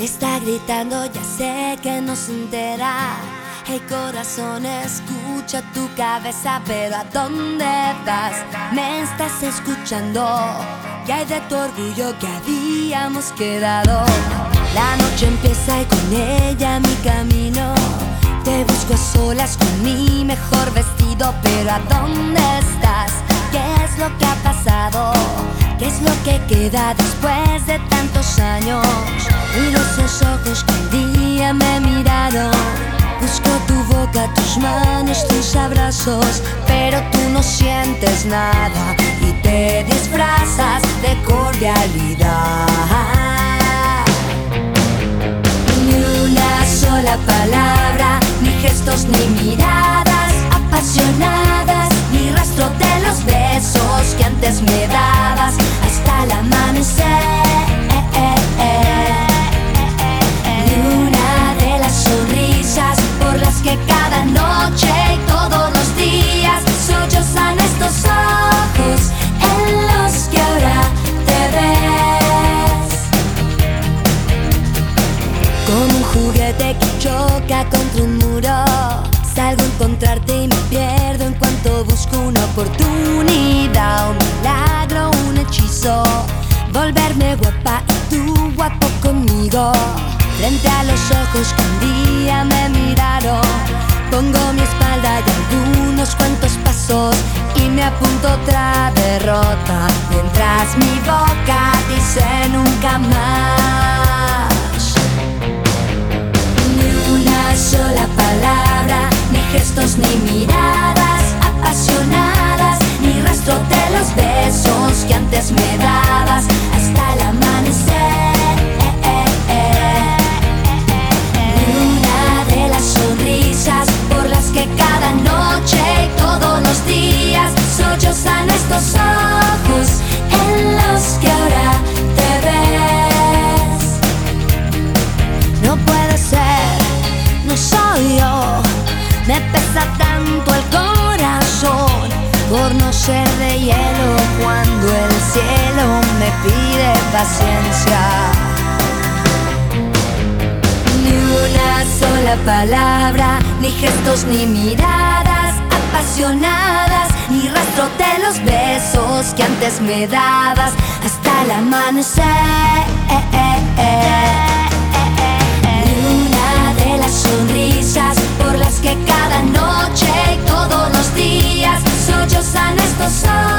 Está gritando, ya sé que no se entera. Hey corazón, escucha tu cabeza, pero ¿a dónde vas? Me estás escuchando. Y hay de tu orgullo que habíamos quedado. La noche empieza y con ella mi camino. Te busco a solas con mi mejor vestido, pero ¿a dónde estás? ¿Qué es lo que ha pasado? ¿Qué es lo que queda después de tantos años? Y los ojos que un día me miraron. Busco tu boca, tus manos, tus abrazos, pero tú no sientes nada y te disfrazas de cordialidad. Ni una sola palabra, ni gestos, ni miradas apasionadas, encontrarte y me pierdo en cuanto busco una oportunidad, un milagro, un hechizo. Volverme guapa y tú guapo conmigo. Frente a los ojos que un día me miraron. Pongo mi espalda y algunos cuantos pasos y me apunto otra derrota. Mientras mi boca dice nunca más. Ni una sola yo. Me pesa tanto el corazón por no ser de hielo cuando el cielo me pide paciencia. Ni una sola palabra, ni gestos, ni miradas apasionadas, ni rastro de los besos que antes me dabas hasta el amanecer. Estos ojos en los